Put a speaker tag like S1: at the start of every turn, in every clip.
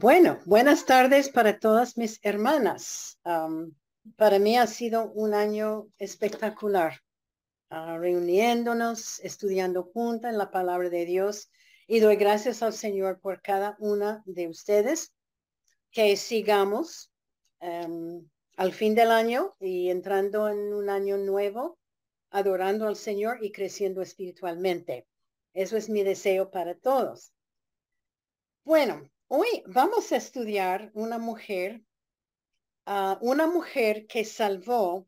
S1: Bueno, buenas tardes para todas mis hermanas. para mí ha sido un año espectacular, ah, reuniéndonos, estudiando juntas la palabra de Dios y doy gracias al Señor por cada una de ustedes que sigamos al fin del año y entrando en un año nuevo, adorando al Señor y creciendo espiritualmente. Eso es mi deseo para todos. Bueno, Hoy vamos a estudiar una mujer, ah, una mujer que salvó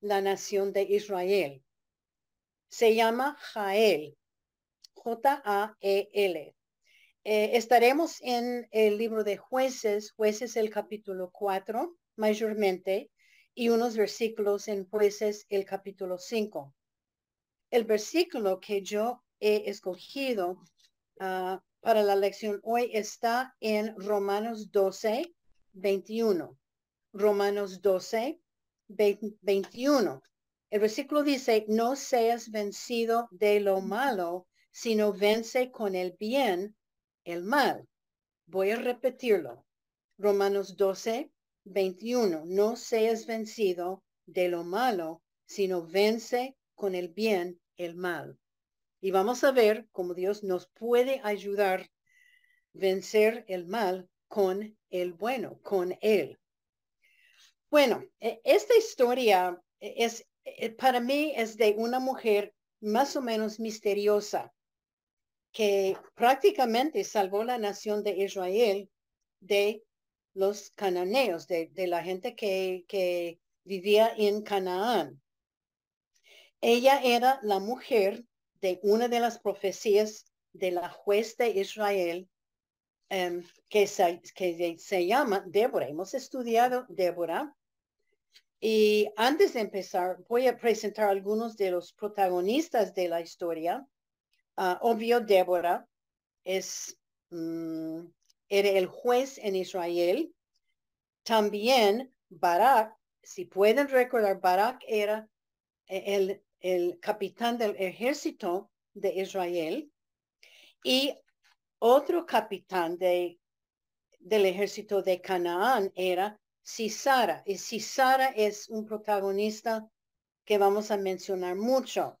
S1: la nación de Israel. Se llama Jael, J-A-E-L. Eh, estaremos en el libro de jueces, jueces el capítulo 4 mayormente, y unos versículos en jueces el capítulo 5. El versículo que yo he escogido uh, para la lección hoy está en Romanos 12, 21. Romanos 12, 21. El versículo dice, no seas vencido de lo malo, sino vence con el bien el mal. Voy a repetirlo. Romanos 12, 21. No seas vencido de lo malo, sino vence con el bien el mal. Y vamos a ver cómo Dios nos puede ayudar a vencer el mal con el bueno, con Él. Bueno, e, esta historia es, e, para mí es de una mujer más o menos misteriosa que prácticamente salvó la nación de Israel de los cananeos, de, la gente que, que vivía en Canaán. Ella era la mujer de una de las profecías de la juez de Israel em, que, se, que se llama Débora. Hemos estudiado Débora. Y antes de empezar, voy a presentar algunos de los protagonistas de la historia. Ah, obvio, Débora es, mm, era el juez en Israel. También Barak, si pueden recordar, Barak era el el capitán del ejército de Israel y otro capitán de, del ejército de Canaán era Sisara. Y Sisara es un protagonista que vamos a mencionar mucho.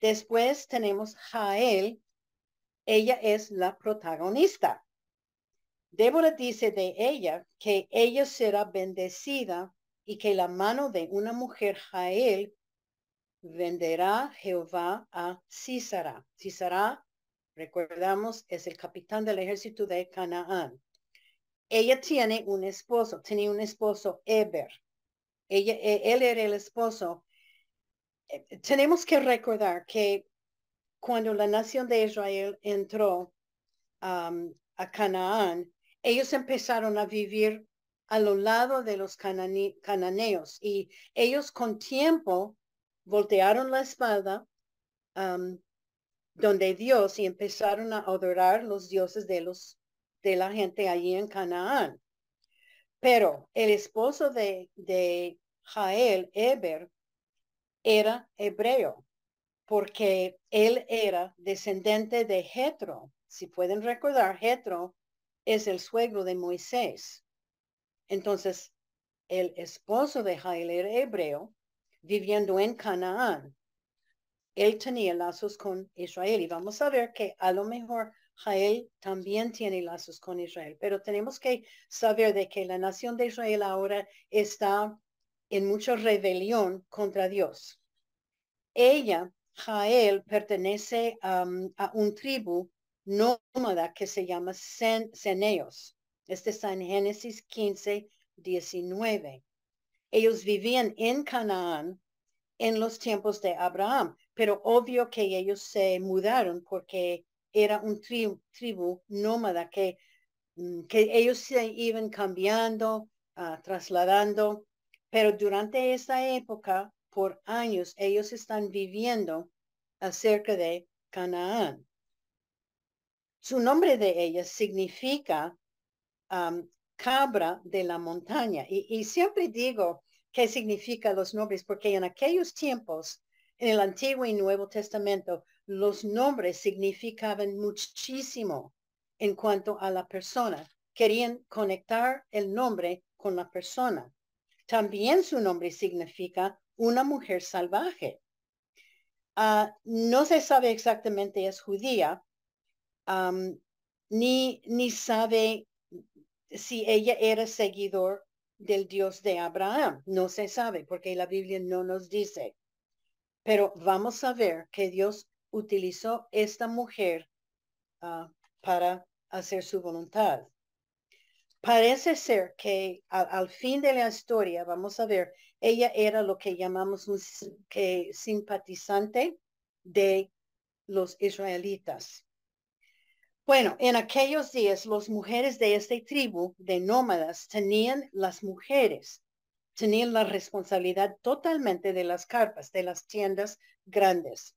S1: Después tenemos Jael. Ella es la protagonista. Débora dice de ella que ella será bendecida y que la mano de una mujer Jael venderá Jehová a Císara. Císara, recordamos, es el capitán del ejército de Canaán. Ella tiene un esposo, tenía un esposo Eber. Ella, e, él era el esposo. Eh, tenemos que recordar que cuando la nación de Israel entró um, a Canaán, ellos empezaron a vivir a lo lado de los cananeos y ellos con tiempo voltearon la espalda donde Dios y empezaron a adorar los dioses de los de la gente allí en Canaán. Pero el esposo de, de Jael, Eber, era hebreo, porque él era descendente de Jetro. Si pueden recordar, Jetro es el suegro de Moisés. Entonces, el esposo de Jael era hebreo viviendo en Canaán. Él tenía lazos con Israel y vamos a ver que a lo mejor Jael también tiene lazos con Israel, pero tenemos que saber de que la nación de Israel ahora está en mucha rebelión contra Dios. Ella, Jael, pertenece a un tribu nómada que se llama Ceneos. Este está en Génesis 15, 19. Ellos vivían en Canaán en los tiempos de Abraham, pero obvio que ellos se mudaron porque era un tribu, nómada que, mm, que ellos se iban cambiando, ah, trasladando, pero durante esa época, por años, ellos están viviendo acerca de Canaán. Su nombre de ella significa cabra de la montaña. Y, siempre digo qué significa los nombres, porque en aquellos tiempos, en el Antiguo y Nuevo Testamento, los nombres significaban muchísimo en cuanto a la persona. Querían conectar el nombre con la persona. También su nombre significa una mujer salvaje. Ah, no se sabe exactamente es judía, ni, ni sabe si ella era seguidor del Dios de Abraham. No se sabe porque la Biblia no nos dice. Pero vamos a ver que Dios utilizó esta mujer ah, para hacer su voluntad. Parece ser que al, fin de la historia, vamos a ver, ella era lo que llamamos un que simpatizante de los israelitas. Bueno, en aquellos días, las mujeres de esta tribu de nómadas tenían las mujeres, tenían la responsabilidad totalmente de las carpas, de las tiendas grandes.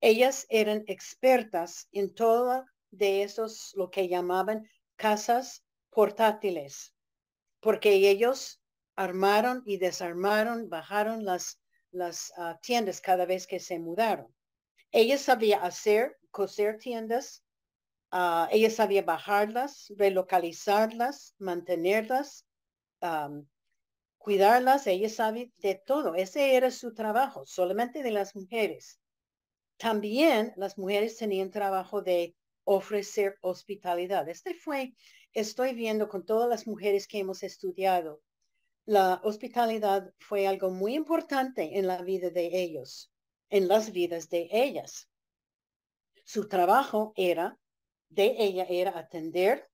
S1: Ellas eran expertas en todo de esos, lo que llamaban casas portátiles, porque ellos armaron y desarmaron, bajaron las, las ah, tiendas cada vez que se mudaron. Ellas sabían hacer, coser tiendas, Ah, ella sabía bajarlas, relocalizarlas, mantenerlas, cuidarlas. Ella sabía de todo. Ese era su trabajo, solamente de las mujeres. También las mujeres tenían trabajo de ofrecer hospitalidad. Este fue, estoy viendo con todas las mujeres que hemos estudiado, la hospitalidad fue algo muy importante en la vida de ellos, en las vidas de ellas. Su trabajo era de ella era atender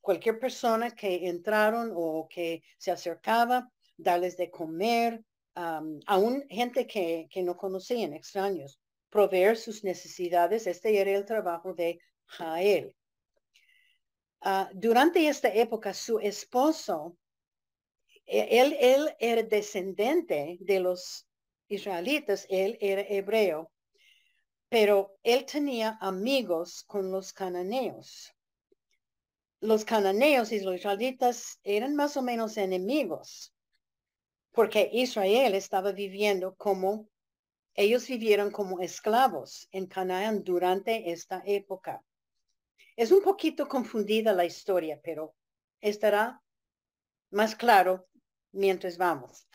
S1: cualquier persona que entraron o que se acercaba, darles de comer, aún gente que, que no conocían, extraños, proveer sus necesidades. Este era el trabajo de Jael. Ah, durante esta época, su esposo, e, él, él era descendente de los israelitas, él era hebreo, pero él tenía amigos con los cananeos. Los cananeos y los israelitas eran más o menos enemigos, porque Israel estaba viviendo como, ellos vivieron como esclavos en Canaán durante esta época. Es un poquito confundida la historia, pero estará más claro mientras vamos.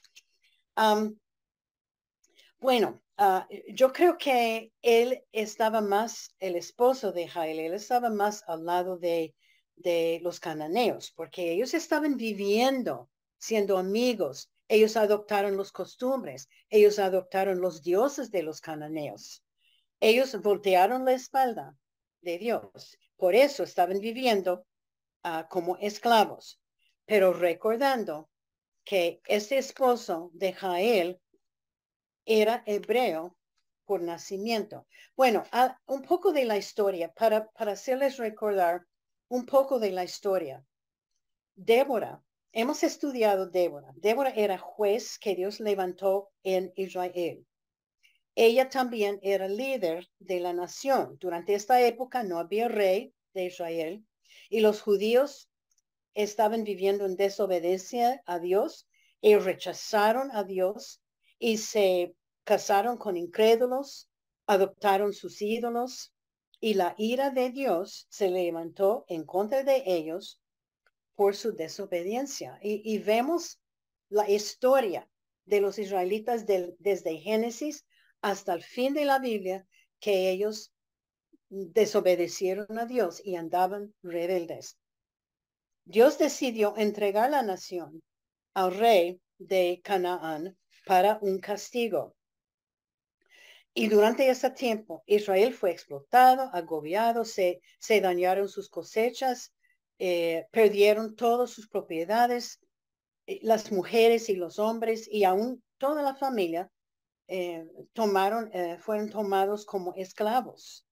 S1: bueno, Ah, yo creo que él estaba más, el esposo de Jael, él estaba más al lado de, de los cananeos, porque ellos estaban viviendo, siendo amigos. Ellos adoptaron los costumbres, ellos adoptaron los dioses de los cananeos. Ellos voltearon la espalda de Dios. Por eso estaban viviendo ah, como esclavos. Pero recordando que este esposo de Jael era hebreo por nacimiento. Bueno, un poco de la historia, para, para hacerles recordar un poco de la historia. Débora, hemos estudiado Débora. Débora era juez que Dios levantó en Israel. Ella también era líder de la nación. Durante esta época no había rey de Israel y los judíos estaban viviendo en desobediencia a Dios y rechazaron a Dios y se casaron con incrédulos, adoptaron sus ídolos, y la ira de Dios se levantó en contra de ellos por su desobediencia. Y, vemos la historia de los israelitas desde Génesis hasta el fin de la Biblia, que ellos desobedecieron a Dios y andaban rebeldes. Dios decidió entregar la nación al rey de Canaán para un castigo. Y durante ese tiempo, Israel fue explotado, agobiado, se dañaron sus cosechas, eh, perdieron todas sus propiedades, eh, las mujeres y los hombres y aún toda la familia eh, tomaron, fueron tomados como esclavos.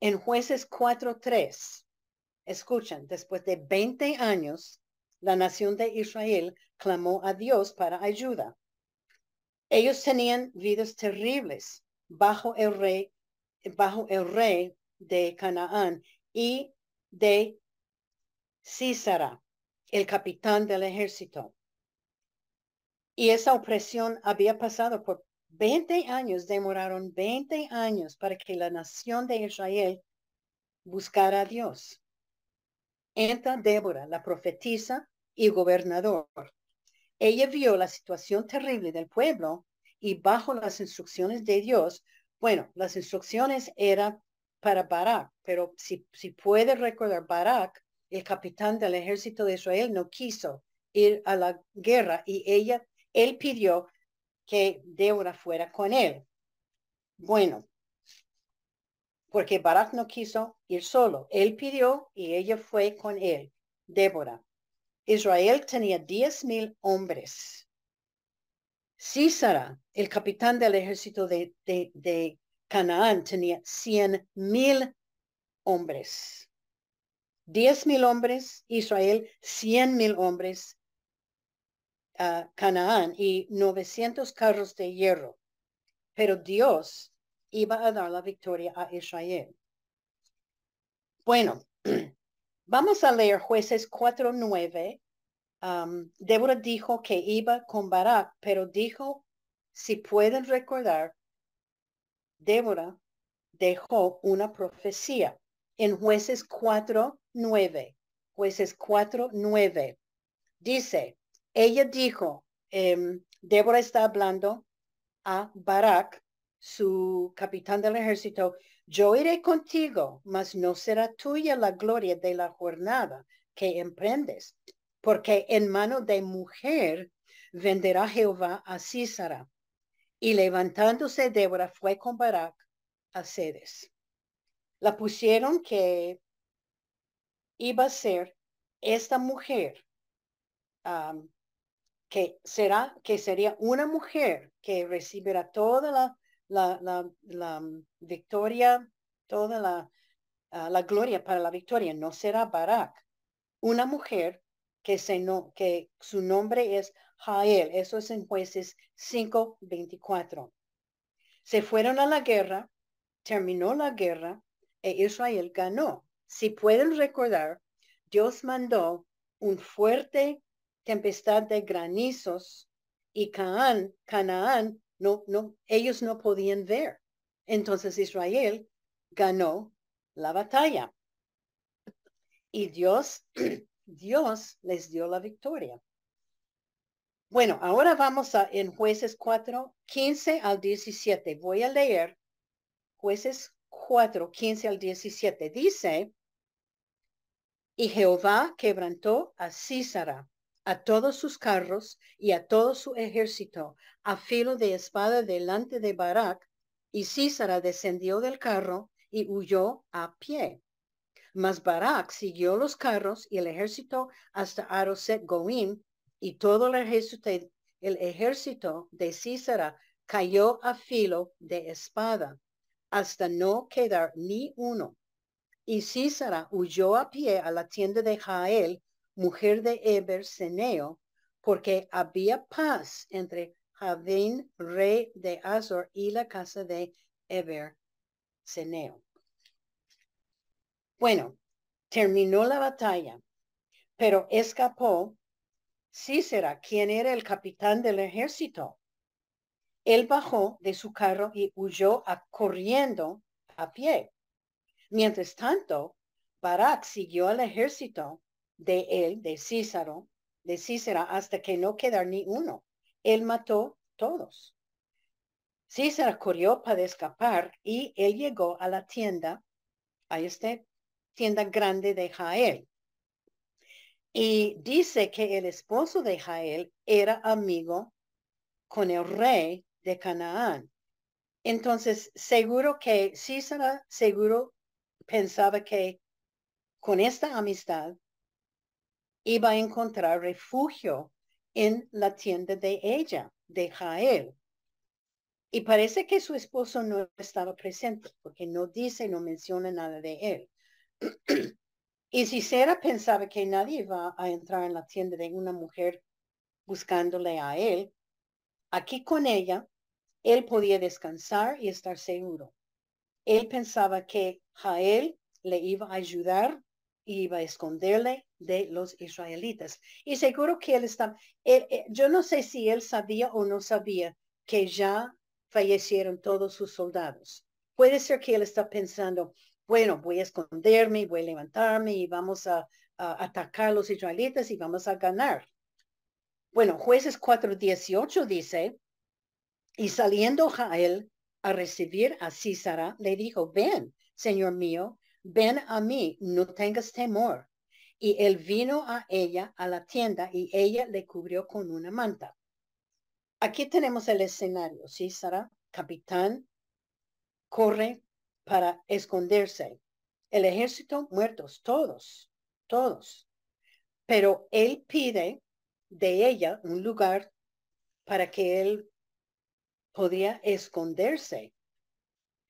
S1: En jueces 4.3, escuchan, después de 20 años, la nación de Israel clamó a Dios para ayuda. Ellos tenían vidas terribles bajo el rey bajo el rey de Canaán y de Císara, el capitán del ejército. Y esa opresión había pasado por 20 años, demoraron 20 años para que la nación de Israel buscara a Dios. Entra Débora, la profetisa y gobernador. Ella vio la situación terrible del pueblo y bajo las instrucciones de Dios, bueno, las instrucciones eran para Barak, pero si, si puede recordar, Barak, el capitán del ejército de Israel, no quiso ir a la guerra y ella, él pidió que Débora fuera con él. Bueno, porque Barak no quiso ir solo. Él pidió y ella fue con él, Débora. Israel tenía diez mil hombres. Císara, el capitán del ejército de, de, Canaán, tenía cien mil hombres. Diez mil hombres, Israel, cien mil hombres, uh, Canaán y novecientos carros de hierro. Pero Dios iba a dar la victoria a Israel. Bueno, vamos a leer jueces 4.9. Um, Débora dijo que iba con Barak, pero dijo, si pueden recordar, Débora dejó una profecía en jueces 4.9. Jueces 4.9. Dice, ella dijo, eh, Débora está hablando a Barak, su capitán del ejército, yo iré contigo, mas no será tuya la gloria de la jornada que emprendes, porque en mano de mujer venderá Jehová a Císara. Y levantándose Débora fue con Barak a Cedes. La pusieron que iba a ser esta mujer que será que sería una mujer que recibirá toda la la, la, victoria, toda la, ah, la gloria para la victoria. No será Barak. Una mujer que, se no, que su nombre es Jael. Eso es en jueces 5.24. Se fueron a la guerra, terminó la guerra e Israel ganó. Si pueden recordar, Dios mandó un fuerte tempestad de granizos y Canaán, Canaán no, no, ellos no podían ver. Entonces Israel ganó la batalla. Y Dios, Dios les dio la victoria. Bueno, ahora vamos a en jueces 4, 15 al 17. Voy a leer jueces 4, 15 al 17. Dice, y Jehová quebrantó a Císara a todos sus carros y a todo su ejército a filo de espada delante de Barak, y Císara descendió del carro y huyó a pie. Mas Barak siguió los carros y el ejército hasta Aroset Goim, y todo el ejército, el ejército de Císara cayó a filo de espada, hasta no quedar ni uno. Y Císara huyó a pie a la tienda de Jael, mujer de Eber Seneo, porque había paz entre Javin, rey de Azor, y la casa de Eber Seneo. Bueno, terminó la batalla, pero escapó Cícera, quien era el capitán del ejército. Él bajó de su carro y huyó a, corriendo a pie. Mientras tanto, Barak siguió al ejército de él, de Cícero, de Cícera, hasta que no quedara ni uno. Él mató todos. Cícera corrió para escapar y él llegó a la tienda, a esta tienda grande de Jael. Y dice que el esposo de Jael era amigo con el rey de Canaán. Entonces, seguro que Cícera, seguro pensaba que con esta amistad iba a encontrar refugio en la tienda de ella, de Jael. Y parece que su esposo no estaba presente porque no dice, no menciona nada de él. y si Sera pensaba que nadie iba a entrar en la tienda de una mujer buscándole a él, aquí con ella, él podía descansar y estar seguro. él pensaba que Jael le iba a ayudar iba a esconderle de los israelitas. Y seguro que él está, eh, yo no sé si él sabía o no sabía que ya fallecieron todos sus soldados. Puede ser que él está pensando, bueno, voy a esconderme, voy a levantarme y vamos a, a atacar a los israelitas y vamos a ganar. Bueno, jueces 4.18 dice, y saliendo Jael a recibir a Císara, le dijo, ven, señor mío, ven a mí, no tengas temor. Y él vino a ella a la tienda y ella le cubrió con una manta. Aquí tenemos el escenario, ¿sí, Sara? Capitán corre para esconderse. El ejército muertos, todos, todos. Pero él pide de ella un lugar para que él podría esconderse.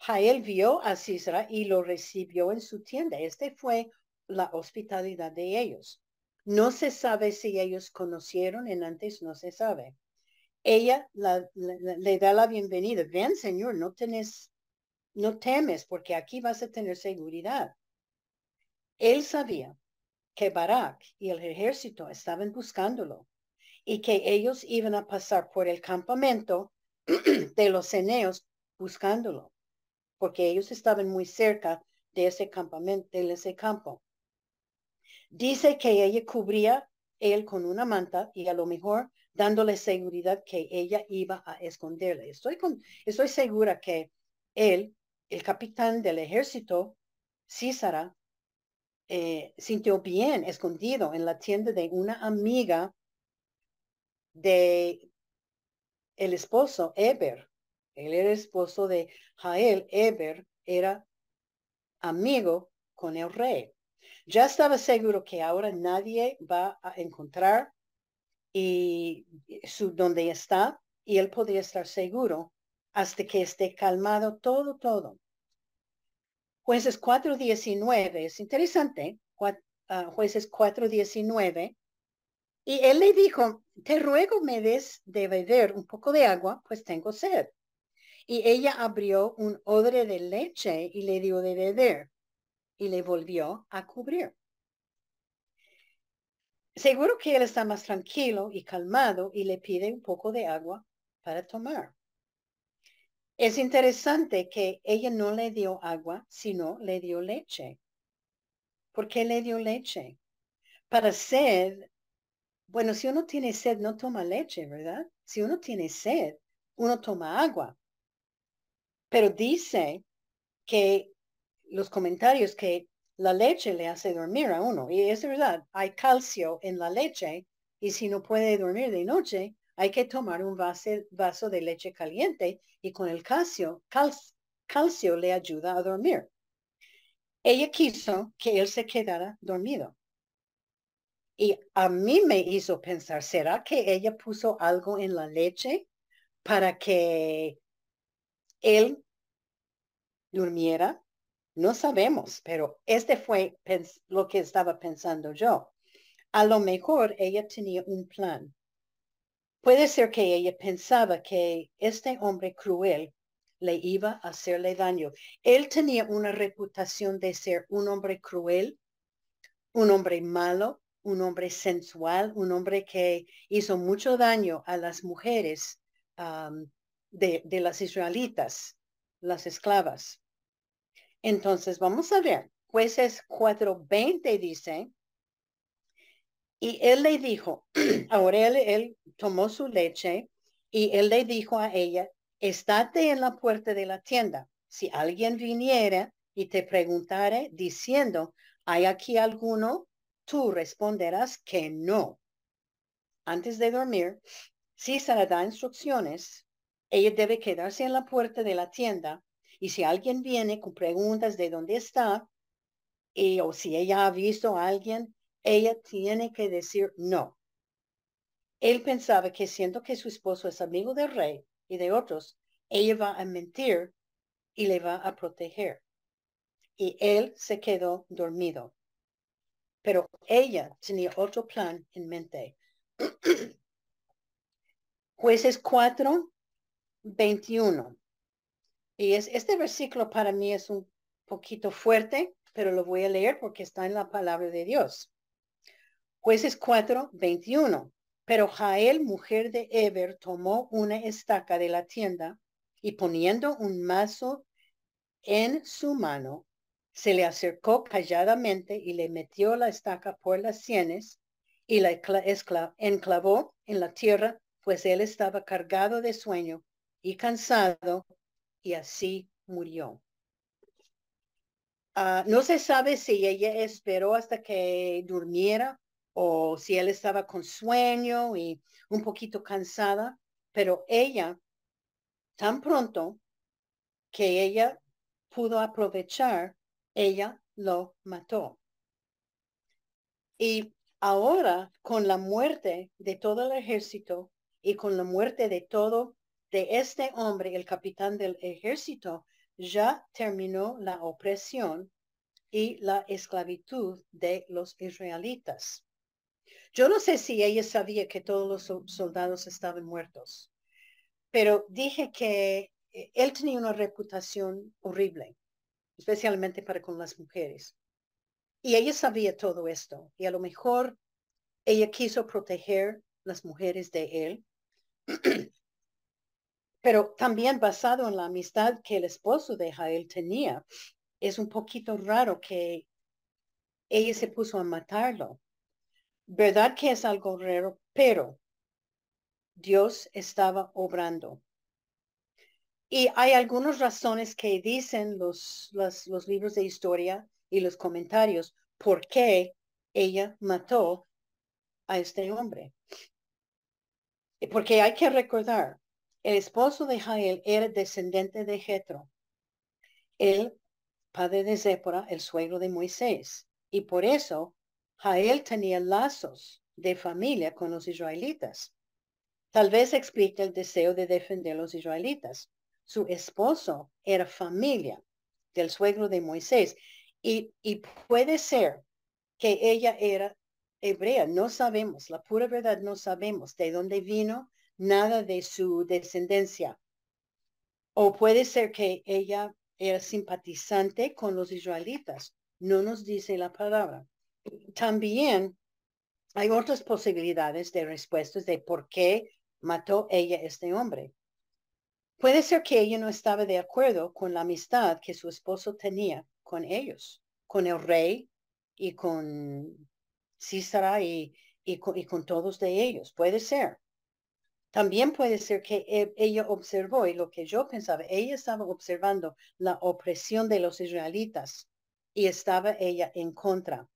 S1: Jael vio a Cisra y lo recibió en su tienda. Este fue la hospitalidad de ellos. No se sabe si ellos conocieron en antes, no se sabe. Ella le da la bienvenida. Ven, Señor, no tenés, no temes, porque aquí vas a tener seguridad. Él sabía que Barak y el ejército estaban buscándolo y que ellos iban a pasar por el campamento de los ceneos buscándolo porque ellos estaban muy cerca de ese campamento, de ese campo. Dice que ella cubría él con una manta y a lo mejor dándole seguridad que ella iba a esconderle. Estoy, con, estoy segura que él, el capitán del ejército, Císara, eh, sintió bien escondido en la tienda de una amiga de el esposo Eber. Él era esposo de Jael. Eber era amigo con el rey. Ya estaba seguro que ahora nadie va a encontrar y su donde está y él podría estar seguro hasta que esté calmado todo, todo. Jueces 4.19, es interesante, uh, jueces 4.19, y él le dijo, te ruego me des de beber un poco de agua, pues tengo sed. Y ella abrió un odre de leche y le dio de beber y le volvió a cubrir. Seguro que él está más tranquilo y calmado y le pide un poco de agua para tomar. Es interesante que ella no le dio agua, sino le dio leche. ¿Por qué le dio leche? Para sed, bueno, si uno tiene sed, no toma leche, ¿verdad? Si uno tiene sed, uno toma agua. Pero dice que los comentarios que la leche le hace dormir a uno. Y es verdad, hay calcio en la leche y si no puede dormir de noche, hay que tomar un vaso, de leche caliente y con el calcio, calcio le ayuda a dormir. Ella quiso que él se quedara dormido. Y a mí me hizo pensar, ¿será que ella puso algo en la leche para que él durmiera? No sabemos, pero este fue lo que estaba pensando yo. A lo mejor ella tenía un plan. Puede ser que ella pensaba que este hombre cruel le iba a hacerle daño. Él tenía una reputación de ser un hombre cruel, un hombre malo, un hombre sensual, un hombre que hizo mucho daño a las mujeres de, las israelitas las esclavas. Entonces, vamos a ver, jueces 4.20 dice, y él le dijo, ahora él, tomó su leche y él le dijo a ella, estate en la puerta de la tienda. Si alguien viniera y te preguntare diciendo, ¿hay aquí alguno? Tú responderás que no. Antes de dormir, si se le da instrucciones ella debe quedarse en la puerta de la tienda y si alguien viene con preguntas de dónde está y, o si ella ha visto a alguien, ella tiene que decir no. Él pensaba que siendo que su esposo es amigo del rey y de otros, ella va a mentir y le va a proteger. Y él se quedó dormido. Pero ella tenía otro plan en mente. Jueces 4, 21. Y es, este versículo para mí es un poquito fuerte, pero lo voy a leer porque está en la palabra de Dios. Jueces 4, 21. Pero Jael, mujer de Eber, tomó una estaca de la tienda y poniendo un mazo en su mano, se le acercó calladamente y le metió la estaca por las sienes y la enclavó en la tierra, pues él estaba cargado de sueño y cansado y así murió. Ah, no se sabe si ella esperó hasta que durmiera o si él estaba con sueño y un poquito cansada, pero ella, tan pronto que ella pudo aprovechar, ella lo mató. Y ahora, con la muerte de todo el ejército y con la muerte de todo de este hombre, el capitán del ejército, ya terminó la opresión y la esclavitud de los israelitas. Yo no sé si ella sabía que todos los soldados estaban muertos, pero dije que eh, él tenía una reputación horrible, especialmente para con las mujeres. Y ella sabía todo esto, y a lo mejor ella quiso proteger las mujeres de él, pero también basado en la amistad que el esposo de Jael tenía, es un poquito raro que ella se puso a matarlo. Verdad que es algo raro, pero Dios estaba obrando. Y hay algunas razones que dicen los, los, libros de historia y los comentarios por qué ella mató a este hombre. Porque hay que recordar, el esposo de Jael era descendiente de Jetro, el padre de Zépora, el suegro de Moisés. Y por eso Jael tenía lazos de familia con los israelitas. Tal vez explique el deseo de defender a los israelitas. Su esposo era familia del suegro de Moisés y, puede ser que ella era hebrea, no sabemos, la pura verdad no sabemos de dónde vino, nada de su descendencia. O puede ser que ella era simpatizante con los israelitas, no nos dice la palabra. También hay otras posibilidades de respuestas de por qué mató ella este hombre. Puede ser que ella no estaba de acuerdo con la amistad que su esposo tenía con ellos, con el rey y con Císara y, con, todos de ellos. Puede ser. También puede ser que e, ella observó, y lo que yo pensaba, ella estaba observando la opresión de los israelitas y estaba ella en contra.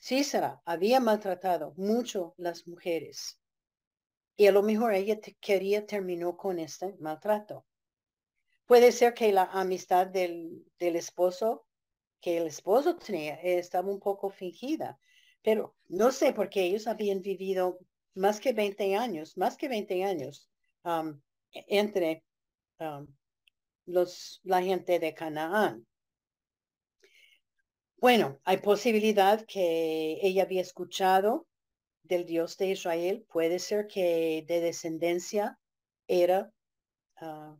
S1: Císara había maltratado mucho las mujeres y a lo mejor ella quería terminó con este maltrato. Puede ser que la amistad del, del esposo que el esposo tenía estaba un poco fingida, pero no sé por qué ellos habían vivido más que 20 años, más que 20 años um, entre los, la gente de Canaán. Bueno, hay posibilidad que ella había escuchado del Dios de Israel. Puede ser que de descendencia era, uh,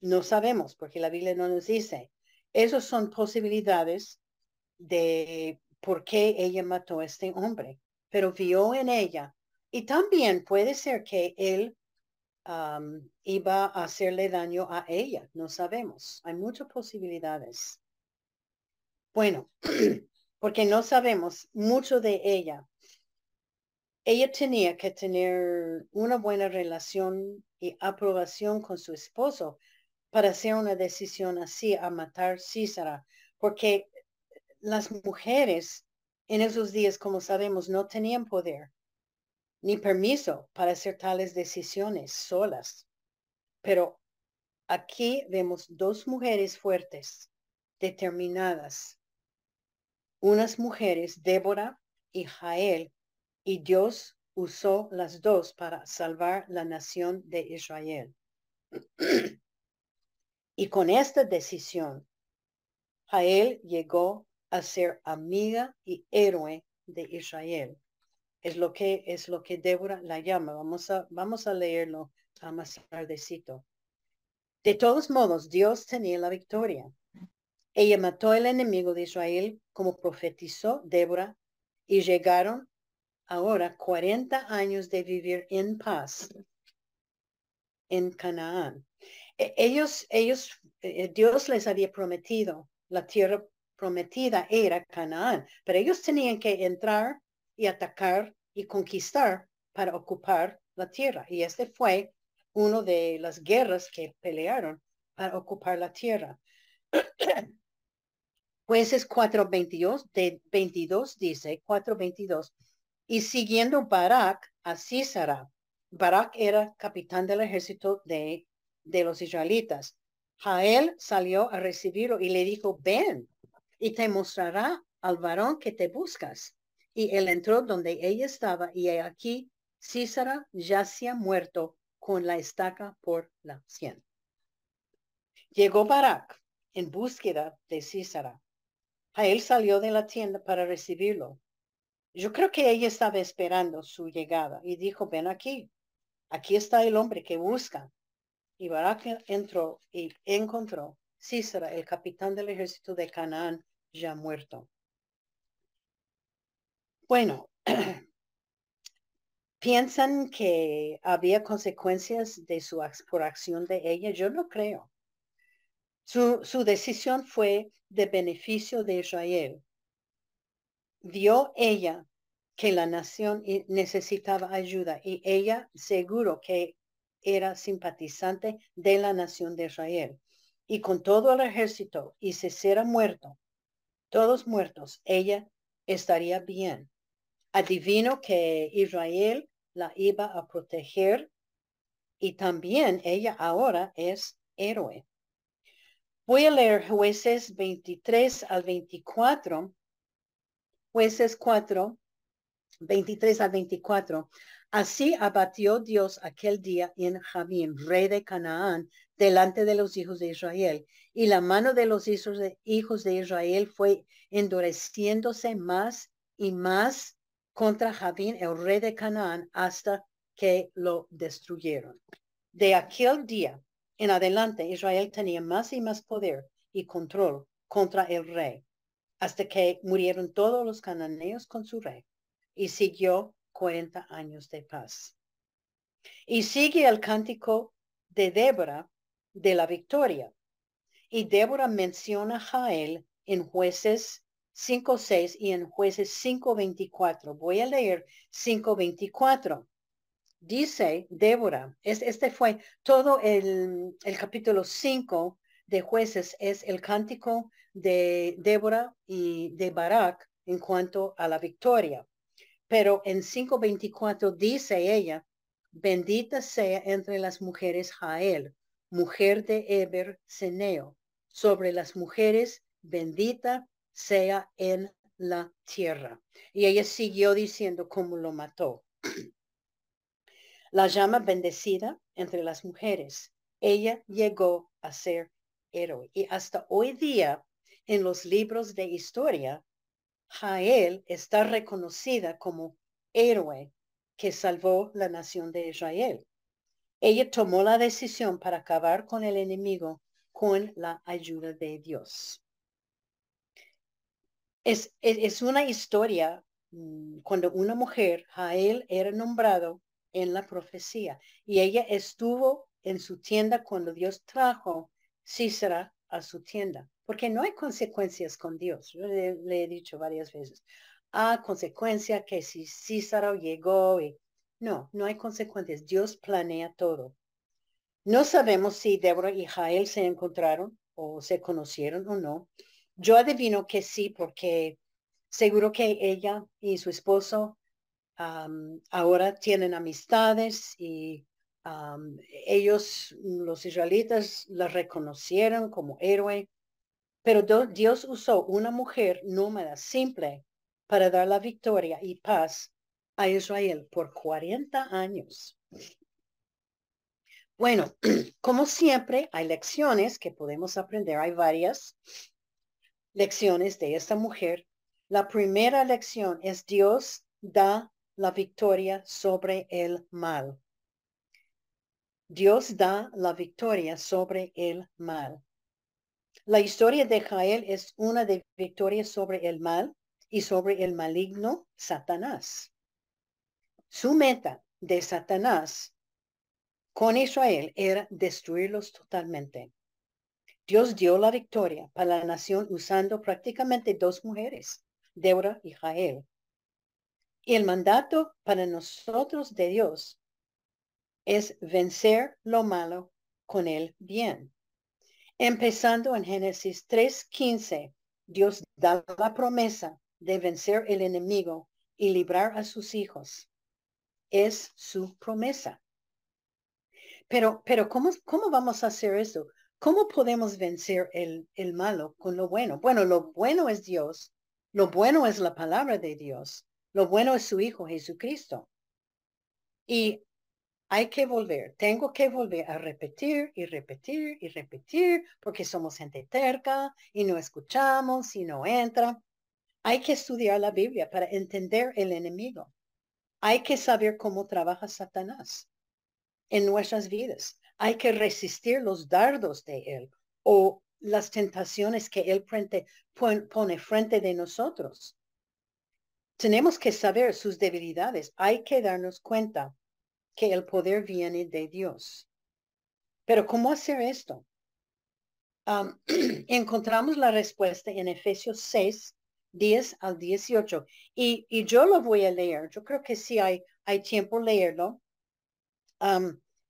S1: no sabemos, porque la Biblia no nos dice. Esas son posibilidades de por qué ella mató a este hombre, pero vio en ella. Y también puede ser que él um, iba a hacerle daño a ella, no sabemos. Hay muchas posibilidades. Bueno, porque no sabemos mucho de ella ella tenía que tener una buena relación y aprobación con su esposo para hacer una decisión así a matar Císara, porque las mujeres en esos días, como sabemos, no tenían poder ni permiso para hacer tales decisiones solas. Pero aquí vemos dos mujeres fuertes, determinadas, unas mujeres, Débora y Jael, y Dios usó las dos para salvar la nación de Israel. y con esta decisión, Jael llegó a ser amiga y héroe de Israel. Es lo que es lo que Débora la llama. Vamos a vamos a leerlo a más tardecito. De todos modos, Dios tenía la victoria. Ella mató al enemigo de Israel como profetizó Débora y llegaron ahora 40 años de vivir en paz en Canaán. E, ellos, ellos, eh, Dios les había prometido la tierra prometida era Canaán, pero ellos tenían que entrar y atacar y conquistar para ocupar la tierra. Y este fue uno de las guerras que pelearon para ocupar la tierra. Jueces 4.22 de 22 dice, 4.22, y siguiendo Barak a Císara, Barak era capitán del ejército de, de los israelitas. Jael salió a recibirlo y le dijo, ven y te mostrará al varón que te buscas. Y él entró donde ella estaba y aquí Císara yacía muerto con la estaca por la sien. Llegó Barak en búsqueda de Císara. Jael salió de la tienda para recibirlo. Yo creo que ella estaba esperando su llegada y dijo, ven aquí, aquí está el hombre que busca. Y Barak entró y encontró Císara, el capitán del ejército de Canaán, ya muerto. Bueno, ¿piensan que había consecuencias de su por acción de ella? Yo no creo. Su, su decisión fue de beneficio de Israel. Vio ella que la nación necesitaba ayuda y ella seguro que era simpatizante de la nación de Israel. Y con todo el ejército y se será muerto, todos muertos, ella estaría bien. Adivino que Israel la iba a proteger y también ella ahora es héroe. Voy a leer jueces 23 al 24. Jueces 4, 23 al 24. Así abatió Dios aquel día en Jabín, rey de Canaán, delante de los hijos de Israel. Y la mano de los hijos de, Israel fue endureciéndose más y más contra Jabín, el rey de Canaán, hasta que lo destruyeron. De aquel día en adelante, Israel tenía más y más poder y control contra el rey, hasta que murieron todos los cananeos con su rey, y siguió 40 años de paz. Y sigue el cántico de Débora de la victoria. Y Débora menciona a Jael en jueces 5.6 y en jueces 5.24. Voy a leer 5.24. Dice Débora, es, este fue todo el, el capítulo 5 de jueces, es el cántico de Débora y de Barak en cuanto a la victoria. Pero en 5.24 dice ella, bendita sea entre las mujeres Jael, mujer de Eber Seneo, sobre las mujeres, bendita sea en la tierra. Y ella siguió diciendo cómo lo mató. La llama bendecida entre las mujeres. Ella llegó a ser héroe. Y hasta hoy día, en los libros de historia, Jael está reconocida como héroe que salvó la nación de Israel. Ella tomó la decisión para acabar con el enemigo con la ayuda de Dios. Es, es, una historia mm, cuando una mujer, Jael, era nombrado en la profecía y ella estuvo en su tienda cuando Dios trajo Cícera a su tienda, porque no hay consecuencias con Dios. Yo le, he dicho varias veces, ah, consecuencia que si Cícera llegó y no, no hay consecuencias. Dios planea todo. No sabemos si Débora y Jael se encontraron o se conocieron o no. Yo adivino que sí, porque seguro que ella y su esposo ahora tienen amistades y ellos, los israelitas, la reconocieron como héroe. Pero Dios usó una mujer nómada simple para dar la victoria y paz a Israel por 40 años. Bueno, como siempre, hay lecciones que podemos aprender. Hay varias lecciones de esta mujer. La primera lección es Dios da la victoria sobre el mal. Dios da la victoria sobre el mal. La historia de Jael es una de victorias sobre el mal y sobre el maligno Satanás. Su meta de Satanás con Israel era destruirlos totalmente. Dios dio la victoria para la nación usando prácticamente dos mujeres, Deborah y Jael. Y el mandato para nosotros de Dios es vencer lo malo con el bien. Empezando en Génesis 3:15, Dios da la promesa de vencer el enemigo y librar a sus hijos. Es su promesa. Pero, pero ¿cómo, cómo vamos a hacer eso? ¿Cómo podemos vencer el, el malo con lo bueno? Bueno, lo bueno es Dios. Lo bueno es la palabra de Dios. Lo bueno es su Hijo Jesucristo. Y hay que volver, tengo que volver a repetir y repetir y repetir porque somos gente terca y no escuchamos y no entra. Hay que estudiar la Biblia para entender el enemigo. Hay que saber cómo trabaja Satanás en nuestras vidas. Hay que resistir los dardos de él o las tentaciones que él pone frente de nosotros. Tenemos que saber sus debilidades. Hay que darnos cuenta que el poder viene de Dios. Pero ¿cómo hacer esto? encontramos la respuesta en Efesios 6, 10 al 18. Y, yo lo voy a leer. Yo creo que sí hay, hay tiempo leerlo.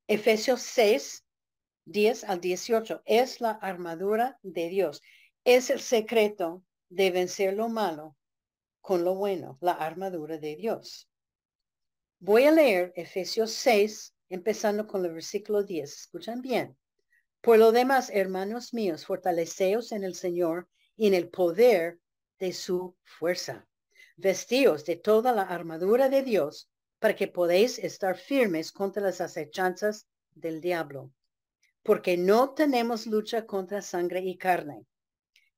S1: Efesios 6, 10 al 18. Es la armadura de Dios. Es el secreto de vencer lo malo con lo bueno, la armadura de Dios. Voy a leer Efesios 6, empezando con el versículo 10. Escuchan bien. Por lo demás, hermanos míos, fortaleceos en el Señor y en el poder de su fuerza. Vestíos de toda la armadura de Dios para que podáis estar firmes contra las acechanzas del diablo. Porque no tenemos lucha contra sangre y carne.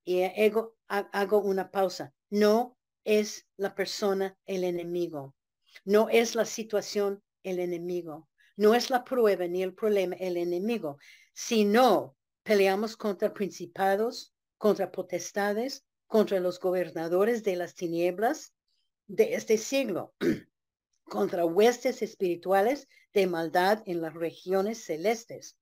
S1: Y hago una pausa. No es la persona el enemigo. No es la situación el enemigo. No es la prueba ni el problema el enemigo, sino peleamos contra principados, contra potestades, contra los gobernadores de las tinieblas de este siglo, contra huestes espirituales de maldad en las regiones celestes.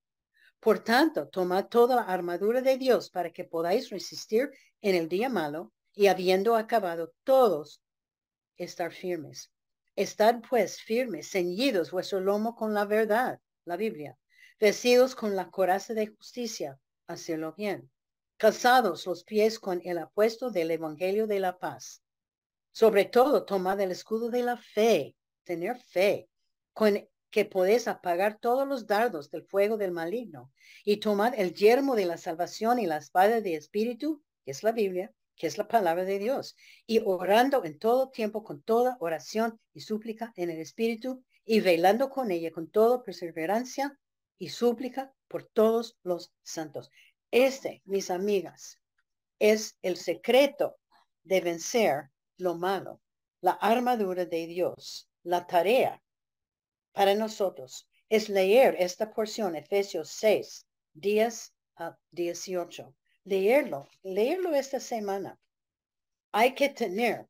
S1: Por tanto, tomad toda la armadura de Dios para que podáis resistir en el día malo y habiendo acabado todos, estar firmes. Estad pues firmes, ceñidos vuestro lomo con la verdad, la Biblia, vestidos con la coraza de justicia, hacerlo bien, calzados los pies con el apuesto del Evangelio de la paz. Sobre todo, tomad el escudo de la fe, tener fe, con que podéis apagar todos los dardos del fuego del maligno, y tomad el yermo de la salvación y la espada de espíritu, que es la Biblia, que es la palabra de Dios, y orando en todo tiempo con toda oración y súplica en el Espíritu, y velando con ella con toda perseverancia y súplica por todos los santos. Este, mis amigas, es el secreto de vencer lo malo, la armadura de Dios, la tarea para nosotros es leer esta porción, Efesios 6, 10 a 18 leerlo, leerlo esta semana. Hay que tener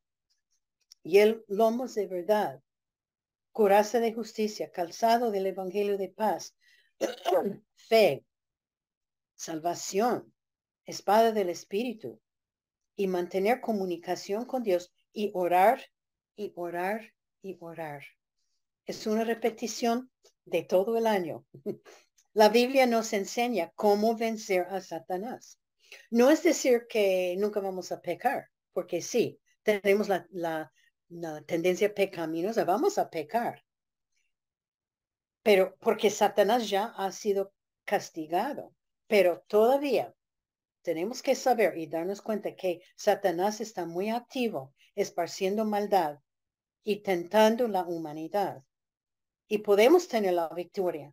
S1: y el lomos de verdad, coraza de justicia, calzado del evangelio de paz, fe, salvación, espada del espíritu y mantener comunicación con Dios y orar y orar y orar. Es una repetición de todo el año. La Biblia nos enseña cómo vencer a Satanás. No es decir que nunca vamos a pecar, porque sí, tenemos la, la, tendencia pecaminosa, vamos a pecar. Pero porque Satanás ya ha sido castigado, pero todavía tenemos que saber y darnos cuenta que Satanás está muy activo, esparciendo maldad y tentando la humanidad. Y podemos tener la victoria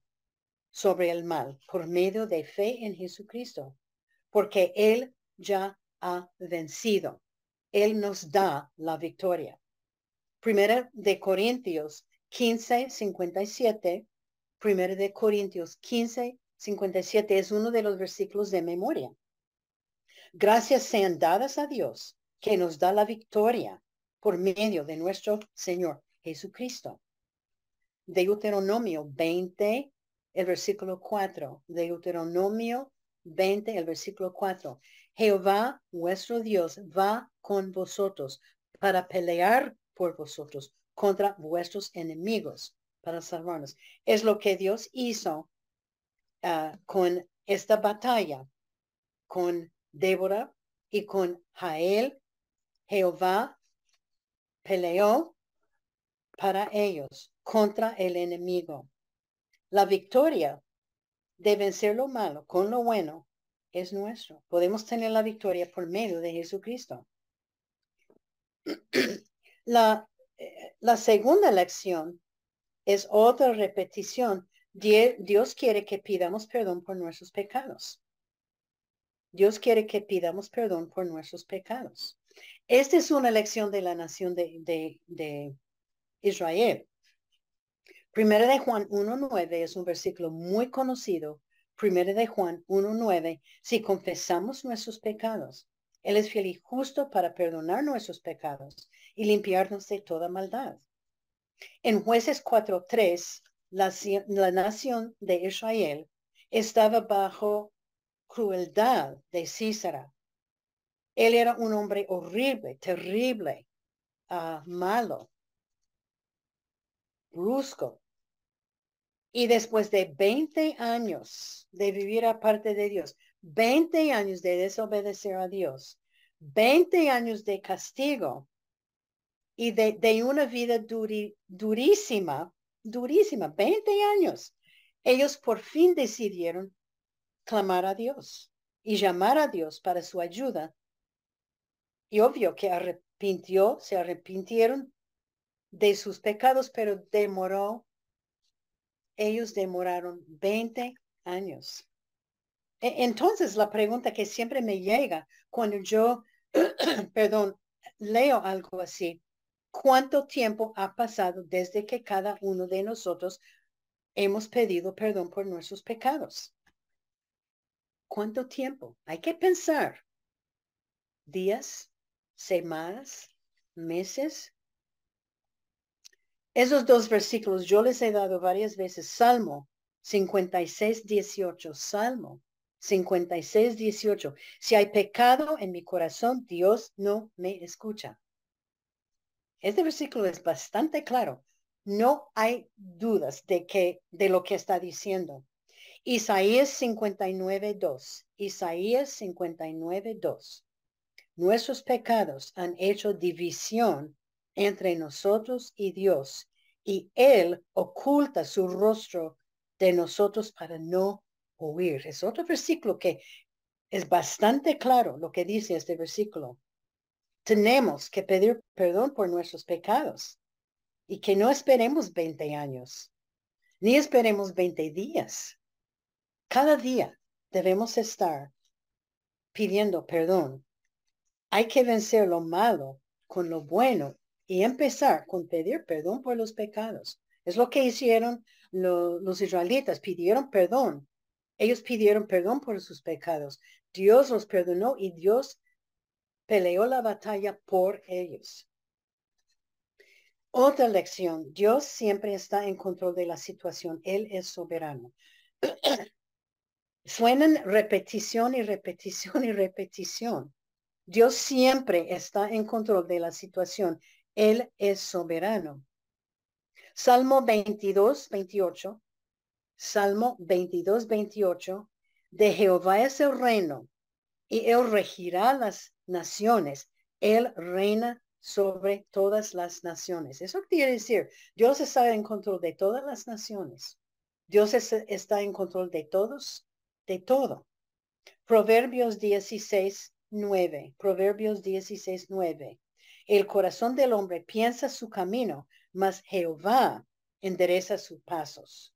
S1: sobre el mal por medio de fe en Jesucristo porque Él ya ha vencido. Él nos da la victoria. Primera de Corintios 15, 57, Primero de Corintios 15, 57 es uno de los versículos de memoria. Gracias sean dadas a Dios que nos da la victoria por medio de nuestro Señor Jesucristo. Deuteronomio 20, el versículo 4. Deuteronomio 20, el versículo 4. Jehová, vuestro Dios, va con vosotros para pelear por vosotros contra vuestros enemigos, para salvarnos. Es lo que Dios hizo ah, con esta batalla, con Débora y con Jael. Jehová peleó para ellos contra el enemigo. La victoria de vencer lo malo con lo bueno es nuestro. Podemos tener la victoria por medio de Jesucristo. La, eh, la segunda lección es otra repetición. Dios quiere que pidamos perdón por nuestros pecados. Dios quiere que pidamos perdón por nuestros pecados. Esta es una lección de la nación de, de, de Israel. Primera de Juan 1.9 es un versículo muy conocido. Primera de Juan 1.9. Si confesamos nuestros pecados, Él es fiel y justo para perdonar nuestros pecados y limpiarnos de toda maldad. En jueces 4.3, la, la nación de Israel estaba bajo crueldad de Císara. Él era un hombre horrible, terrible, uh, malo, brusco. Y después de 20 años de vivir aparte de Dios, 20 años de desobedecer a Dios, 20 años de castigo y de, una vida durísima, durísima, 20 años, ellos por fin decidieron clamar a Dios y llamar a Dios para su ayuda. Y obvio que arrepintió, se arrepintieron de sus pecados, pero demoró ellos demoraron 20 años. E, entonces, la pregunta que siempre me llega cuando yo, perdón, leo algo así, ¿cuánto tiempo ha pasado desde que cada uno de nosotros hemos pedido perdón por nuestros pecados? ¿Cuánto tiempo? Hay que pensar. ¿Días? ¿Semanas? ¿Meses? Esos dos versículos yo les he dado varias veces. Salmo 56, 18. Salmo 56, 18. Si hay pecado en mi corazón, Dios no me escucha. Este versículo es bastante claro. No hay dudas de que de lo que está diciendo. Isaías 59, 2. Isaías 59, 2. Nuestros pecados han hecho división entre nosotros y Dios, y Él oculta su rostro de nosotros para no oír. Es otro versículo que es bastante claro lo que dice este versículo. Tenemos que pedir perdón por nuestros pecados y que no esperemos 20 años, ni esperemos 20 días. Cada día debemos estar pidiendo perdón. Hay que vencer lo malo con lo bueno y empezar con pedir perdón por los pecados. Es lo que hicieron los israelitas, pidieron perdón. Ellos pidieron perdón por sus pecados. Dios los perdonó y Dios peleó la batalla por ellos. Otra lección, Dios siempre está en control de la situación. Él es soberano. Suenan repetición y repetición y repetición. Dios siempre está en control de la situación él es soberano. Salmo 22, 28. Salmo 22, 28. De Jehová es el reino y él regirá las naciones. Él reina sobre todas las naciones. Eso quiere decir, Dios está en control de todas las naciones. Dios está en control de todos, de todo. Proverbios 16, 9. Proverbios 16, 9. El corazón del hombre piensa su camino, mas Jehová endereza sus pasos.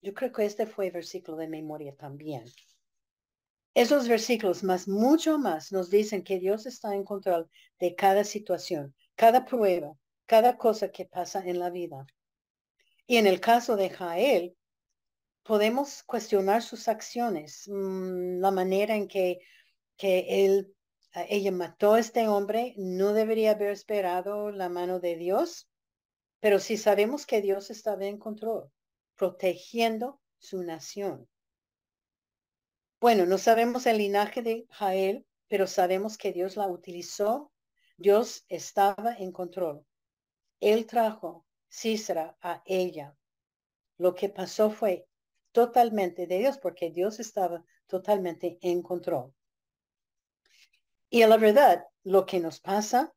S1: Yo creo que este fue el versículo de memoria también. Esos versículos, más mucho más, nos dicen que Dios está en control de cada situación, cada prueba, cada cosa que pasa en la vida. Y en el caso de Jael, podemos cuestionar sus acciones, mm, la manera en que, que él, ella mató a este hombre, no debería haber esperado la mano de Dios, pero si sabemos que Dios estaba en control, protegiendo su nación. Bueno, no sabemos el linaje de Jael, pero sabemos que Dios la utilizó. Dios estaba en control. Él trajo Císara a ella. Lo que pasó fue totalmente de Dios, porque Dios estaba totalmente en control. Y a la verdad, lo que nos pasa,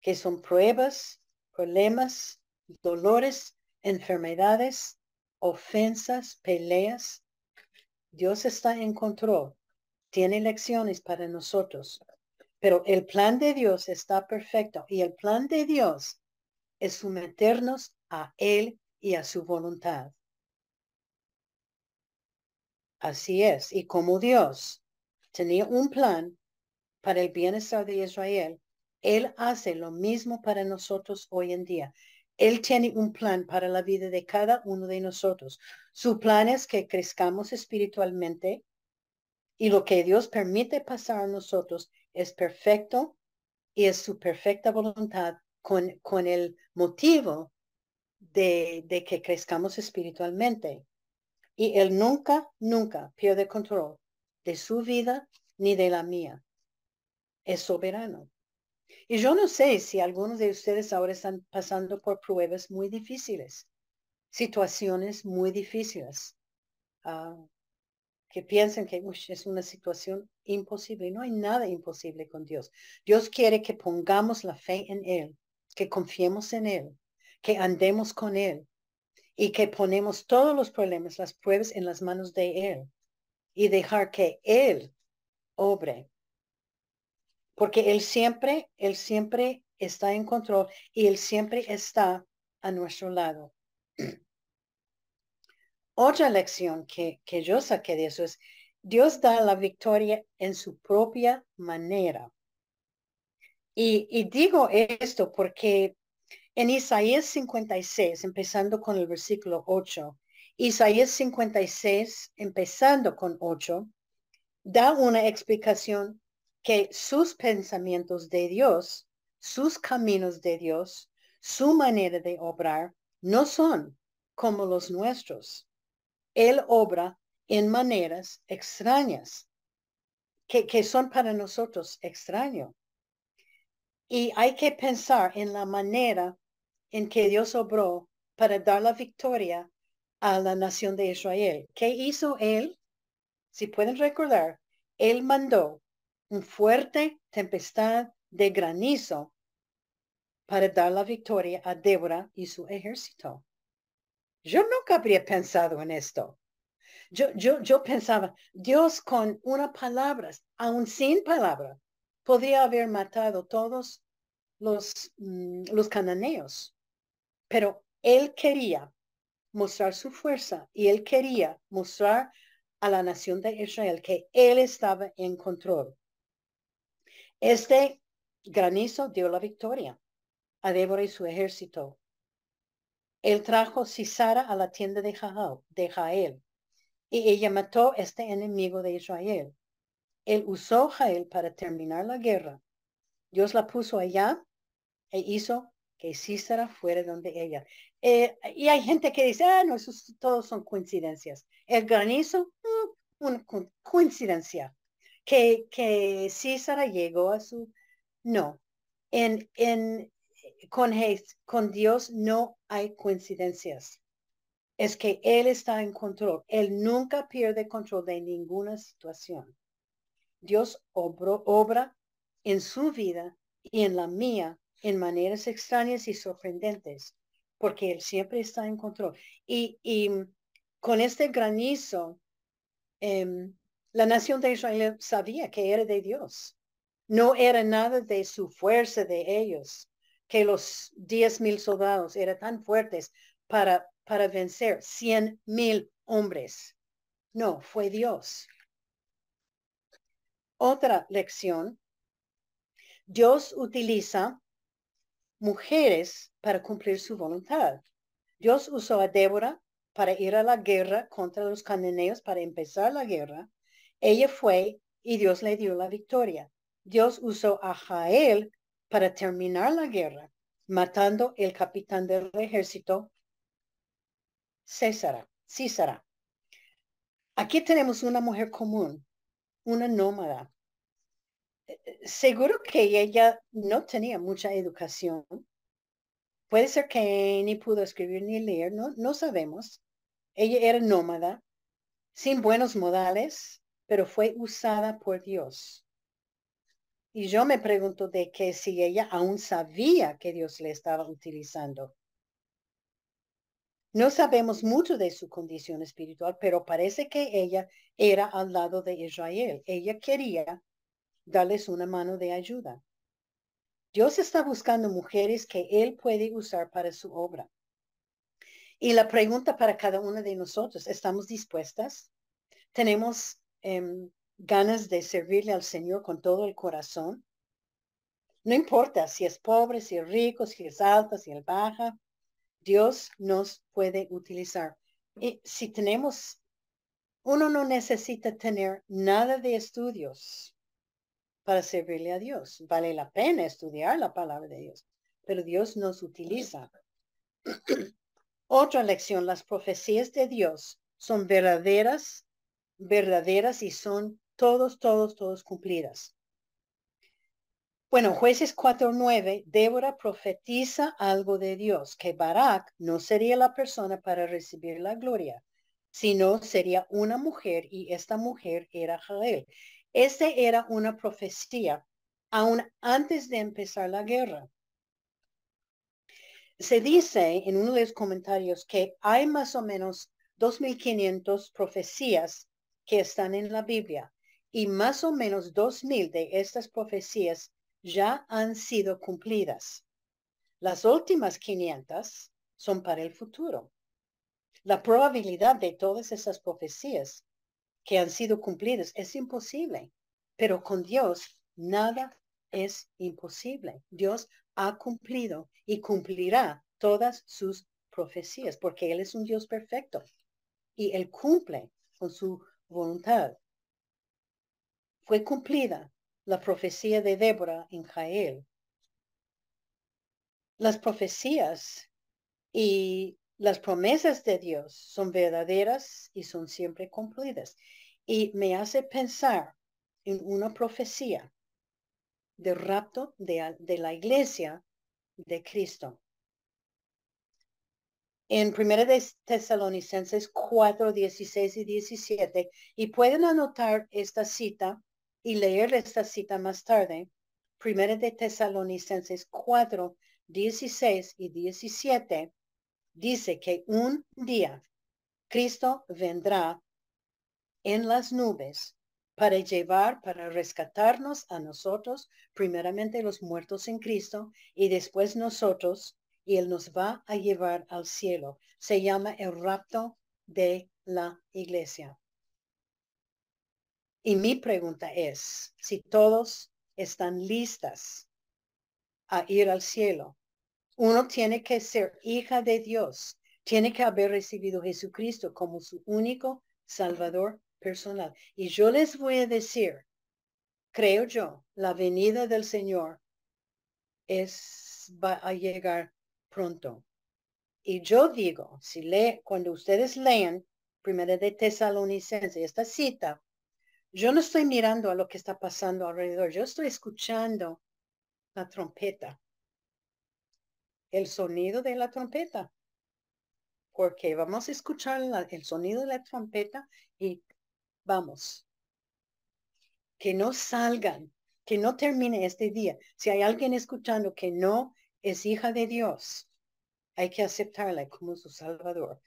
S1: que son pruebas, problemas, dolores, enfermedades, ofensas, peleas, Dios está en control, tiene lecciones para nosotros, pero el plan de Dios está perfecto y el plan de Dios es someternos a Él y a su voluntad. Así es. Y como Dios tenía un plan para el bienestar de Israel, Él hace lo mismo para nosotros hoy en día. Él tiene un plan para la vida de cada uno de nosotros. Su plan es que crezcamos espiritualmente y lo que Dios permite pasar a nosotros es perfecto y es su perfecta voluntad con, con el motivo de, de que crezcamos espiritualmente. Y Él nunca, nunca pierde control de su vida ni de la mía. Es soberano. Y yo no sé si algunos de ustedes ahora están pasando por pruebas muy difíciles, situaciones muy difíciles, ah, que piensen que es una situación imposible. No hay nada imposible con Dios. Dios quiere que pongamos la fe en Él, que confiemos en Él, que andemos con Él, y que ponemos todos los problemas, las pruebas en las manos de Él y dejar que Él obre. Porque Él siempre, Él siempre está en control y Él siempre está a nuestro lado. Otra lección que, que yo saqué de eso es, Dios da la victoria en su propia manera. Y, y digo esto porque en Isaías 56, empezando con el versículo 8, Isaías 56, empezando con 8, da una explicación que sus pensamientos de Dios, sus caminos de Dios, su manera de obrar, no son como los nuestros. Él obra en maneras extrañas, que, que son para nosotros extraños. Y hay que pensar en la manera en que Dios obró para dar la victoria a la nación de Israel. ¿Qué hizo él? Si pueden recordar, él mandó un fuerte tempestad de granizo para dar la victoria a Débora y su ejército. Yo nunca habría pensado en esto. Yo, yo, yo pensaba, Dios con una palabra, aún sin palabra, podría haber matado todos los, mm, los cananeos. Pero él quería mostrar su fuerza y él quería mostrar a la nación de Israel que él estaba en control. Este granizo dio la victoria a Débora y su ejército. Él trajo Cisara a la tienda de Jael, de Jael y ella mató a este enemigo de Israel. Él usó Jael para terminar la guerra. Dios la puso allá e hizo que Císara fuera donde ella. Eh, y hay gente que dice, ah, no, eso todos son coincidencias. El granizo, mm, una coincidencia. Que, que Císara llegó a su... No, en, en, con, con Dios no hay coincidencias. Es que Él está en control. Él nunca pierde control de ninguna situación. Dios obra en su vida y en la mía en maneras extrañas y sorprendentes, porque Él siempre está en control. Y, con este granizo, em, la nación de Israel sabía que era de Dios. No era nada de su fuerza de ellos, que los diez mil soldados eran tan fuertes para, para vencer cien mil hombres. No, fue Dios. Otra lección. Dios utiliza mujeres para cumplir su voluntad. Dios usó a Débora para ir a la guerra contra los cananeos, para empezar la guerra. Ella fue y Dios le dio la victoria. Dios usó a Jael para terminar la guerra, matando el capitán del ejército, César, Císara. Aquí tenemos una mujer común, una nómada. Eh, eh, seguro que ella no tenía mucha educación. Puede ser que ni pudo escribir ni leer, no, no sabemos. Ella era nómada, sin buenos modales, pero fue usada por Dios. Y yo me pregunto de que si ella aún sabía que Dios le estaba utilizando. No sabemos mucho de su condición espiritual, pero parece que ella era al lado de Israel. Ella quería darles una mano de ayuda. Dios está buscando mujeres que Él puede usar para su obra. Y la pregunta para cada una de nosotros, ¿estamos dispuestas? ¿Tenemos em, ganas de servirle al Señor con todo el corazón? No importa si es pobre, si es rico, si es alta, si es baja, Dios nos puede utilizar. Y si tenemos, uno no necesita tener nada de estudios para servirle a Dios. Vale la pena estudiar la palabra de Dios, pero Dios nos utiliza. Otra lección, las profecías de Dios son verdaderas, verdaderas y son todos, todos, todos cumplidas. Bueno, jueces 4.9, Débora profetiza algo de Dios, que Barak no sería la persona para recibir la gloria, sino sería una mujer y esta mujer era Jael. Este era una profecía aún antes de empezar la guerra. Se dice en uno de los comentarios que hay más o menos 2.500 profecías que están en la Biblia y más o menos 2.000 de estas profecías ya han sido cumplidas. Las últimas 500 son para el futuro. La probabilidad de todas esas profecías que han sido cumplidas es imposible, pero con Dios nada es imposible. Dios ha cumplido y cumplirá todas sus profecías porque Él es un Dios perfecto y Él cumple con su voluntad. Fue cumplida la profecía de Débora en Jael. Las profecías y las promesas de Dios son verdaderas y son siempre cumplidas. Y me hace pensar en una profecía de rapto de, de la iglesia de Cristo. En 1 de Tesalonicenses 4, 16 y 17, y pueden anotar esta cita y leer esta cita más tarde, Primera de Tesalonicenses 4, 16 y 17, dice que un día Cristo vendrá en las nubes para llevar, para rescatarnos a nosotros, primeramente los muertos en Cristo y después nosotros, y Él nos va a llevar al cielo. Se llama el rapto de la iglesia. Y mi pregunta es, si todos están listas a ir al cielo, uno tiene que ser hija de Dios, tiene que haber recibido Jesucristo como su único Salvador personal. Y yo les voy a decir, creo yo, la venida del Señor es va a llegar pronto. Y yo digo, si lee, cuando ustedes leen Primera de Tesalonicenses, esta cita, yo no estoy mirando a lo que está pasando alrededor, yo estoy escuchando la trompeta, el sonido de la trompeta, porque vamos a escuchar el sonido de la trompeta y vamos. Que no salgan, que no termine este día. Si hay alguien escuchando que no es hija de Dios, hay que aceptarla como su salvador.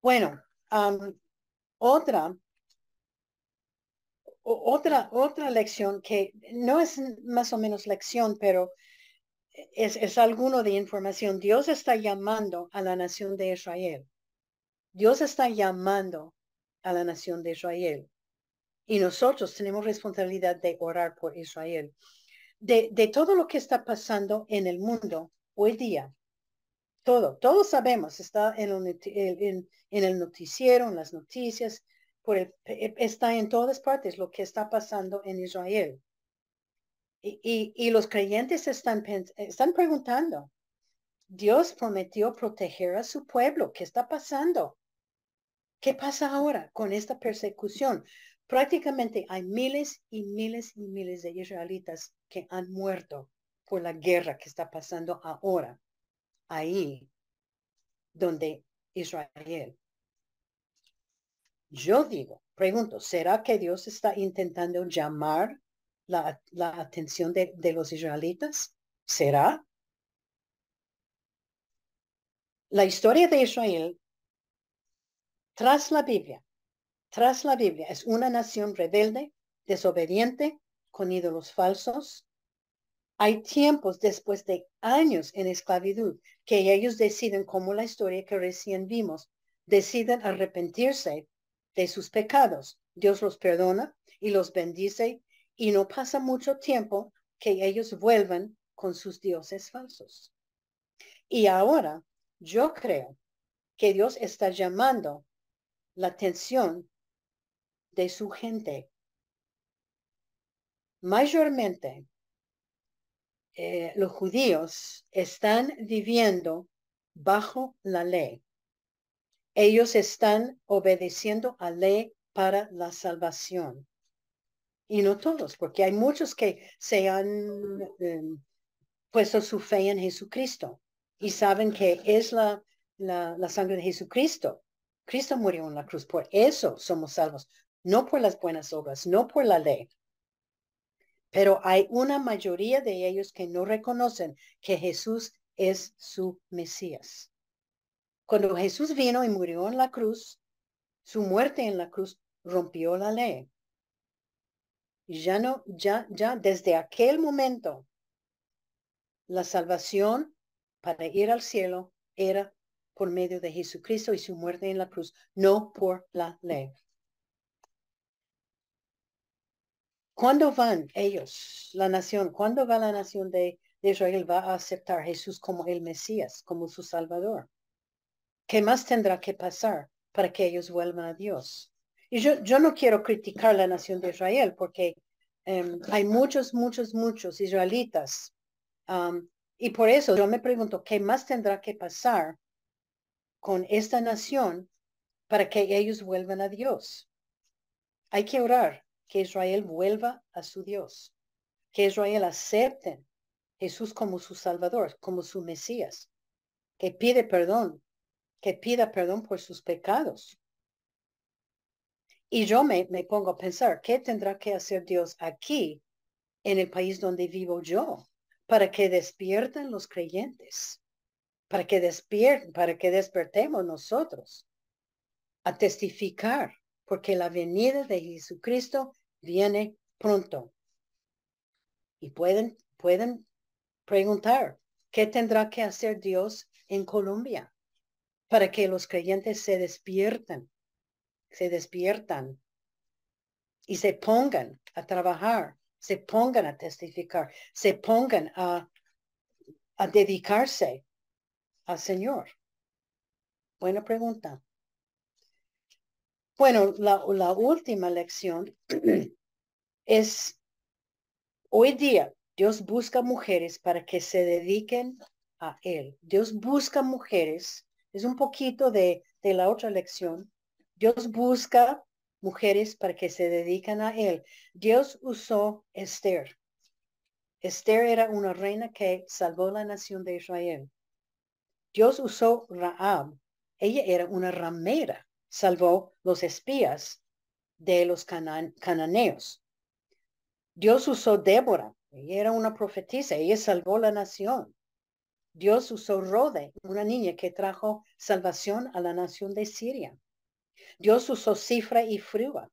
S1: Bueno, otra, otra, otra lección que no es más o menos lección, pero es, es alguno de información. Dios está llamando a la nación de Israel. Dios está llamando a la nación de Israel. Y nosotros tenemos responsabilidad de orar por Israel. De, de todo lo que está pasando en el mundo hoy día, todo, todos sabemos, está en, en, el noticiero, en las noticias, por e, está en todas partes lo que está pasando en Israel. Y, y, los creyentes están, están preguntando, Dios prometió proteger a su pueblo, ¿qué está pasando? ¿Qué pasa ahora con esta persecución? Prácticamente hay miles y miles y miles de israelitas que han muerto por la guerra que está pasando ahora ahí donde Israel. Yo digo, pregunto, ¿será que Dios está intentando llamar la, atención de, de los israelitas? ¿Será? La historia de Israel tras la Biblia, tras la Biblia, es una nación rebelde, desobediente, con ídolos falsos, hay tiempos después de años en esclavitud que ellos deciden, como la historia que recién vimos, deciden arrepentirse de sus pecados. Dios los perdona y los bendice y no pasa mucho tiempo que ellos vuelvan con sus dioses falsos. Y ahora yo creo que Dios está llamando la atención de su gente. Mayormente eh, los judíos están viviendo bajo la ley. Ellos están obedeciendo a ley para la salvación. Y no todos, porque hay muchos que se han em, puesto su fe en Jesucristo y saben que es la, la, la sangre de Jesucristo. Cristo murió en la cruz, por eso somos salvos, no por las buenas obras, no por la ley. Pero hay una mayoría de ellos que no reconocen que Jesús es su Mesías. Cuando Jesús vino y murió en la cruz, su muerte en la cruz rompió la ley. Ya no, ya, ya desde aquel momento, la salvación para ir al cielo era por medio de Jesucristo y su muerte en la cruz, no por la ley. ¿Cuándo van ellos, la nación, cuándo va la nación de, Israel, va a aceptar a Jesús como el Mesías, como su Salvador? ¿Qué más tendrá que pasar para que ellos vuelvan a Dios? Y yo, yo no quiero criticar la nación de Israel porque em, hay muchos, muchos, muchos israelitas. y por eso yo me pregunto, ¿qué más tendrá que pasar con esta nación para que ellos vuelvan a Dios? Hay que orar que Israel vuelva a su Dios, que Israel acepte Jesús como su Salvador, como su Mesías, que pide perdón, que pida perdón por sus pecados. Y yo me, me pongo a pensar, ¿qué tendrá que hacer Dios aquí, en el país donde vivo yo, para que despierten los creyentes? Para que despierten, para que despertemos nosotros a testificar, porque la venida de Jesucristo viene pronto. Y pueden, pueden preguntar, ¿qué tendrá que hacer Dios en Colombia para que los creyentes se despierten, se despiertan y se pongan a trabajar, se pongan a testificar, se pongan a, a dedicarse al Señor? Buena pregunta. Bueno, la, última lección es, hoy día Dios busca mujeres para que se dediquen a Él. Dios busca mujeres, es un poquito de, de la otra lección. Dios busca mujeres para que se dediquen a Él. Dios usó Esther. Esther era una reina que salvó la nación de Israel. Dios usó Raab. Ella era una ramera salvó los espías de los cananeos. Dios usó Débora, ella era una profetisa, ella salvó la nación. Dios usó Rode, una niña que trajo salvación a la nación de Siria. Dios usó Cifra y Frua.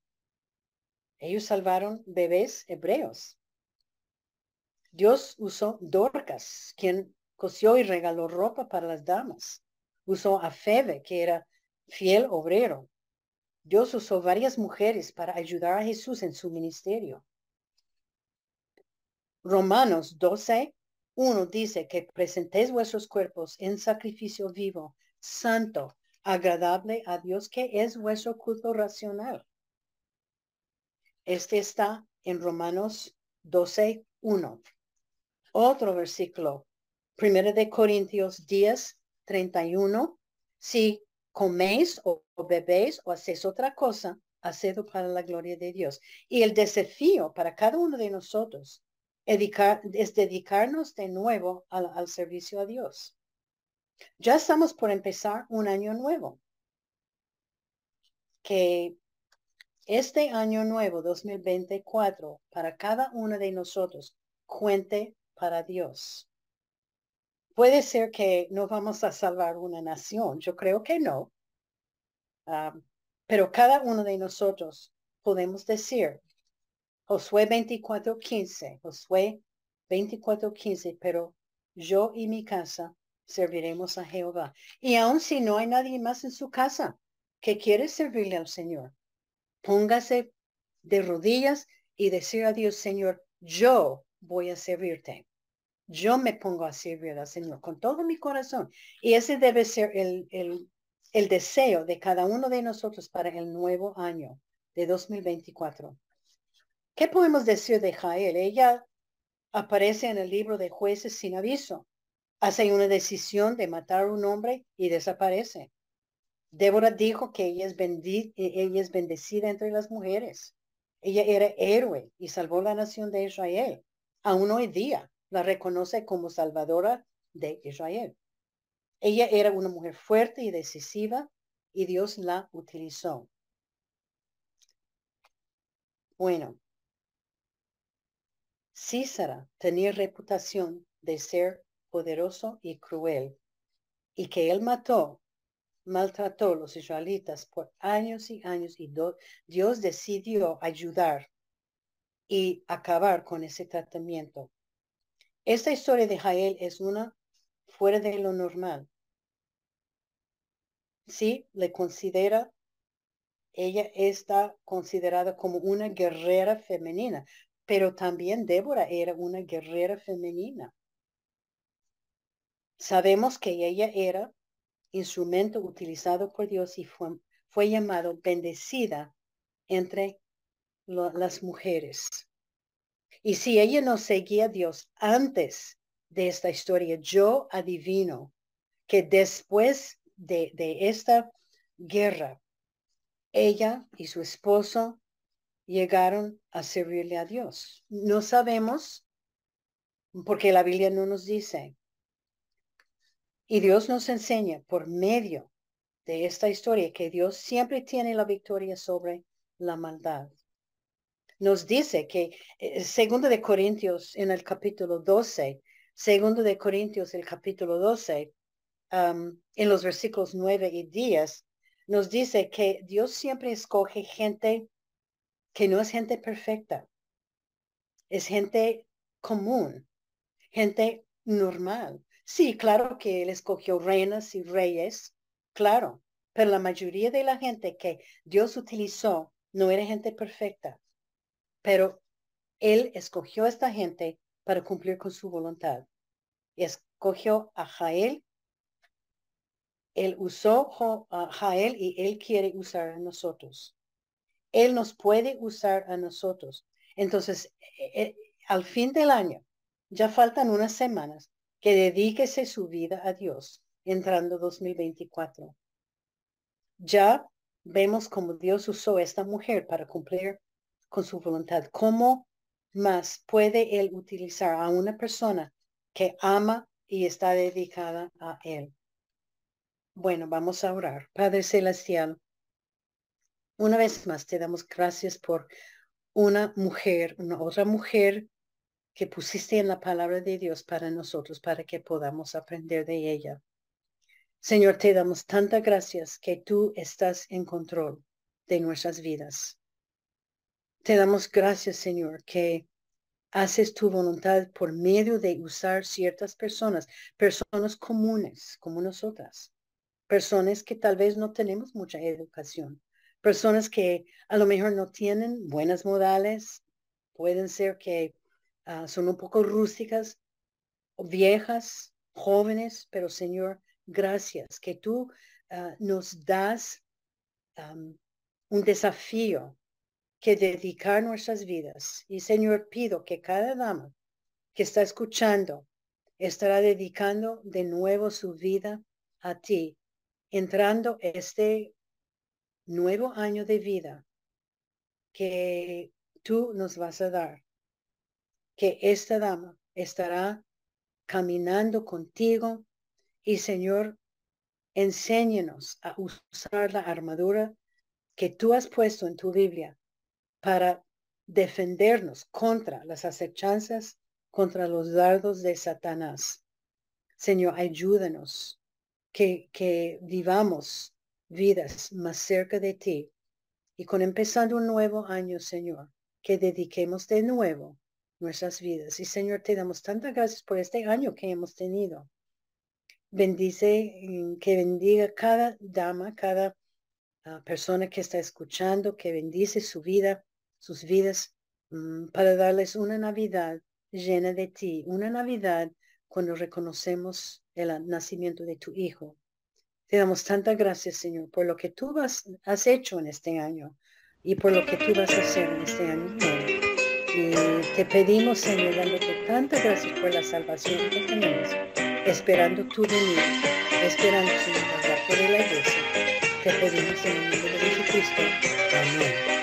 S1: Ellos salvaron bebés hebreos. Dios usó Dorcas, quien cosió y regaló ropa para las damas. Usó a Febe, que era fiel obrero. Dios usó varias mujeres para ayudar a Jesús en su ministerio. Romanos 12, 1 dice que presentéis vuestros cuerpos en sacrificio vivo, santo, agradable a Dios, que es vuestro culto racional. Este está en Romanos 12, 1. Otro versículo, Primero de Corintios 10, 31. Si coméis o, bebéis o hacéis otra cosa, hacedlo para la gloria de Dios. Y el desafío para cada uno de nosotros es dedicarnos de nuevo al, al servicio a Dios. Ya estamos por empezar un año nuevo. Que este año nuevo 2024 para cada uno de nosotros cuente para Dios. Puede ser que no vamos a salvar una nación, yo creo que no. Ah, pero cada uno de nosotros podemos decir, Josué 24:15, Josué 24:15, pero yo y mi casa serviremos a Jehová. Y aun si no hay nadie más en su casa que quiere servirle al Señor, póngase de rodillas y decir a Dios, Señor, yo voy a servirte. Yo me pongo a servir al Señor con todo mi corazón. Y ese debe ser el, el, el deseo de cada uno de nosotros para el nuevo año de 2024. ¿Qué podemos decir de Jael? Ella aparece en el libro de jueces sin aviso. Hace una decisión de matar a un hombre y desaparece. Débora dijo que ella es, ella es bendecida entre las mujeres. Ella era héroe y salvó la nación de Israel. Aún hoy día la reconoce como salvadora de Israel. Ella era una mujer fuerte y decisiva y Dios la utilizó. Bueno, Císara tenía reputación de ser poderoso y cruel y que él mató, maltrató a los israelitas por años y años y Dios decidió ayudar y acabar con ese tratamiento. Esta historia de Jael es una fuera de lo normal. Sí, le considera, ella está considerada como una guerrera femenina, pero también Débora era una guerrera femenina. Sabemos que ella era instrumento utilizado por Dios y fue, fue llamado bendecida entre las mujeres. Y si ella no seguía a Dios antes de esta historia, yo adivino que después de, de esta guerra, ella y su esposo llegaron a servirle a Dios. No sabemos porque la Biblia no nos dice. Y Dios nos enseña por medio de esta historia que Dios siempre tiene la victoria sobre la maldad nos dice que eh, segundo de Corintios en el capítulo 12, segundo de Corintios el capítulo 12, en los versículos 9 y 10, nos dice que Dios siempre escoge gente que no es gente perfecta, es gente común, gente normal. Sí, claro que Él escogió reinas y reyes, claro, pero la mayoría de la gente que Dios utilizó no era gente perfecta pero él escogió a esta gente para cumplir con su voluntad. Escogió a Jael. Él usó a Jael y él quiere usar a nosotros. Él nos puede usar a nosotros. Entonces, e, e, al fin del año, ya faltan unas semanas que dedíquese su vida a Dios, entrando 2024. Ya vemos cómo Dios usó a esta mujer para cumplir con su voluntad. ¿Cómo más puede Él utilizar a una persona que ama y está dedicada a Él? Bueno, vamos a orar. Padre Celestial, una vez más te damos gracias por una mujer, una otra mujer que pusiste en la palabra de Dios para nosotros, para que podamos aprender de ella. Señor, te damos tantas gracias que tú estás en control de nuestras vidas. Te damos gracias, Señor, que haces tu voluntad por medio de usar ciertas personas, personas comunes como nosotras, personas que tal vez no tenemos mucha educación, personas que a lo mejor no tienen buenas modales, pueden ser que ah, son un poco rústicas viejas, jóvenes, pero Señor, gracias que tú ah, nos das un desafío que dedicar nuestras vidas. Y Señor, pido que cada dama que está escuchando estará dedicando de nuevo su vida a ti, entrando este nuevo año de vida que tú nos vas a dar, que esta dama estará caminando contigo y Señor, enséñenos a usar la armadura que tú has puesto en tu Biblia para defendernos contra las acechanzas, contra los dardos de Satanás. Señor, ayúdanos que, vivamos vidas más cerca de ti. Y con empezando un nuevo año, Señor, que dediquemos de nuevo nuestras vidas. Y Señor, te damos tantas gracias por este año que hemos tenido. Bendice, que bendiga cada dama, cada ah, persona que está escuchando, que bendice su vida, sus vidas, mm, para darles una Navidad llena de ti, una Navidad cuando reconocemos el nacimiento de tu Hijo. Te damos tantas gracias, Señor, por lo que tú has hecho en este año y por lo que tú vas a hacer en este año. Y te pedimos, Señor, dándote tantas gracias por la salvación que tenemos, esperando tu venida, esperando, Señor, la de la iglesia. Te pedimos en el nombre de Jesucristo. Amén.